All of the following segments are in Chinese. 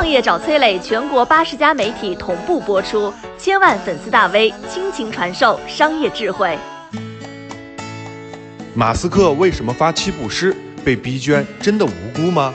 创业找崔磊，全国八十家媒体同步播出，千万粉丝大 V 倾情传授商业智慧。马斯克为什么发七步诗？被逼捐真的无辜吗？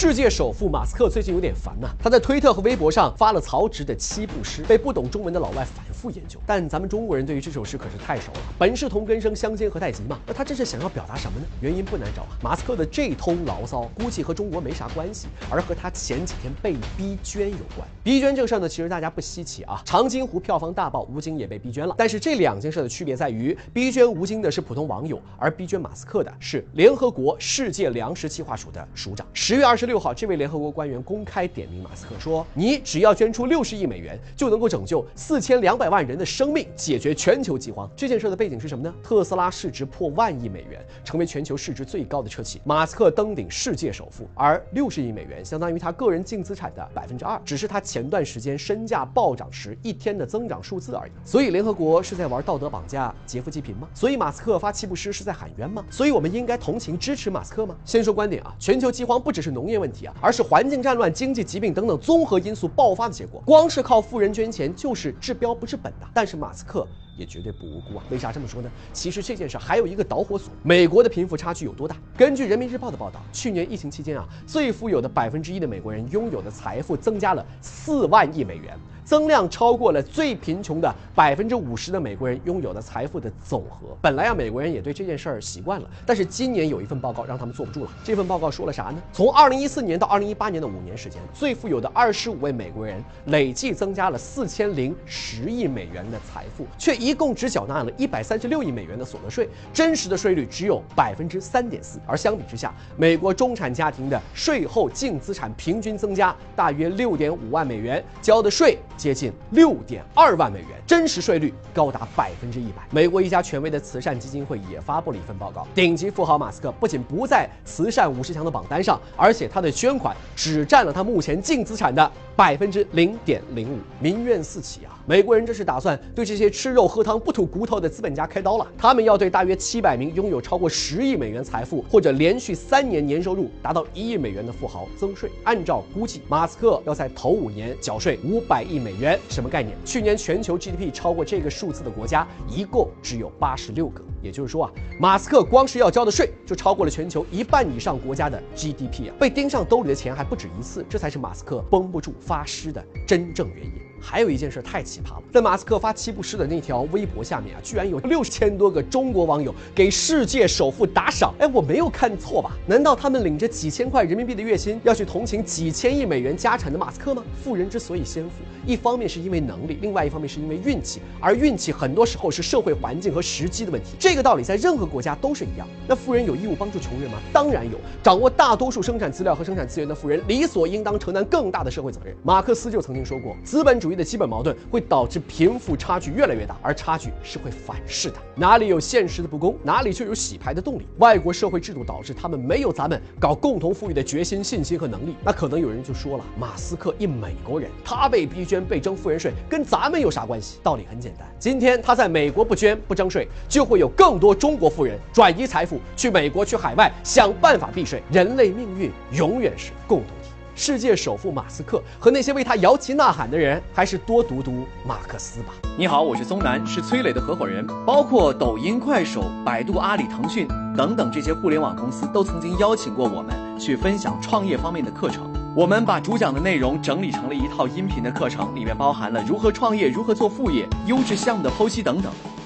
世界首富马斯克最近有点烦呐，他在推特和微博上发了曹植的七步诗，被不懂中文的老外反复研究。但咱们中国人对于这首诗可是太熟了，“本是同根生，相煎何太急”嘛。那他这是想要表达什么呢？原因不难找啊，马斯克的这通牢骚估计和中国没啥关系，而和他前几天被逼捐有关。逼捐这个事儿呢，其实大家不稀奇啊，长津湖票房大爆，吴京也被逼捐了。但是这两件事的区别在于，逼捐吴京的是普通网友，而逼捐马斯克的是联合国世界粮食计划署的署长。十月二十六六号，这位联合国官员公开点名马斯克说：“你只要捐出六十亿美元，就能够拯救四千两百万人的生命，解决全球饥荒。”这件事的背景是什么呢？特斯拉市值破万亿美元，成为全球市值最高的车企，马斯克登顶世界首富，而六十亿美元相当于他个人净资产的百分之二，只是他前段时间身价暴涨时一天的增长数字而已。所以联合国是在玩道德绑架、劫富济贫吗？所以马斯克发七步诗是在喊冤吗？所以我们应该同情支持马斯克吗？先说观点啊，全球饥荒不只是农业问题啊。而是环境战乱、经济疾病等等综合因素爆发的结果。光是靠富人捐钱就是治标不治本的。但是马斯克也绝对不无辜啊！为啥这么说呢？其实这件事还有一个导火索：美国的贫富差距有多大？根据人民日报的报道，去年疫情期间啊，最富有的百分之一的美国人拥有的财富增加了四万亿美元。增量超过了最贫穷的百分之五十的美国人拥有的财富的总和。本来啊，美国人也对这件事儿习惯了，但是今年有一份报告让他们坐不住了。这份报告说了啥呢？从二零一四年到二零一八年的五年时间，最富有的二十五位美国人累计增加了四千零十亿美元的财富，却一一共只缴纳了一百三十六亿美元的所得税，真实的税率只有百分之三点四。而相比之下，美国中产家庭的税后净资产平均增加大约六点五万美元，交的税。接近六点二万美元，真实税率高达百分之一百。美国一家权威的慈善基金会也发布了一份报告，顶级富豪马斯克不仅不在慈善五十强的榜单上，而且他的捐款只占了他目前净资产的百分之零点零五，民怨四起啊！美国人这是打算对这些吃肉喝汤不吐骨头的资本家开刀了，他们要对大约七百名拥有超过十亿美元财富或者连续三年年收入达到一亿美元的富豪增税。按照估计，马斯克要在头五年缴税五百亿美。元什么概念？去年全球 GDP 超过这个数字的国家一共只有八十六个，也就是说啊，马斯克光是要交的税就超过了全球一半以上国家的 GDP 啊！被盯上兜里的钱还不止一次，这才是马斯克绷不住发诗的真正原因。还有一件事太奇葩了，在马斯克发七步诗的那条微博下面啊，居然有六千多个中国网友给世界首富打赏。哎，我没有看错吧？难道他们领着几千块人民币的月薪，要去同情几千亿美元家产的马斯克吗？富人之所以先富，一方面是因为能力，另外一方面是因为运气，而运气很多时候是社会环境和时机的问题。这这个道理在任何国家都是一样。那富人有义务帮助穷人吗？当然有。掌握大多数生产资料和生产资源的富人，理所应当承担更大的社会责任。马克思就曾经说过，资本主义的基本矛盾会导致贫富差距越来越大，而差距是会反噬的。哪里有现实的不公，哪里就有洗牌的动力。外国社会制度导致他们没有咱们搞共同富裕的决心、信心和能力。那可能有人就说了，马斯克一美国人，他被逼捐、被征富人税，跟咱们有啥关系？道理很简单，今天他在美国不捐、不征税，就会有更多中国富人转移财富去美国、去海外，想办法避税。人类命运永远是共同体。世界首富马斯克和那些为他摇旗呐喊的人，还是多读读马克思吧。你好，我是松南，是崔磊的合伙人。包括抖音、快手、百度、阿里、腾讯等等这些互联网公司，都曾经邀请过我们去分享创业方面的课程。我们把主讲的内容整理成了一套音频的课程，里面包含了如何创业、如何做副业、优质项目的剖析等等，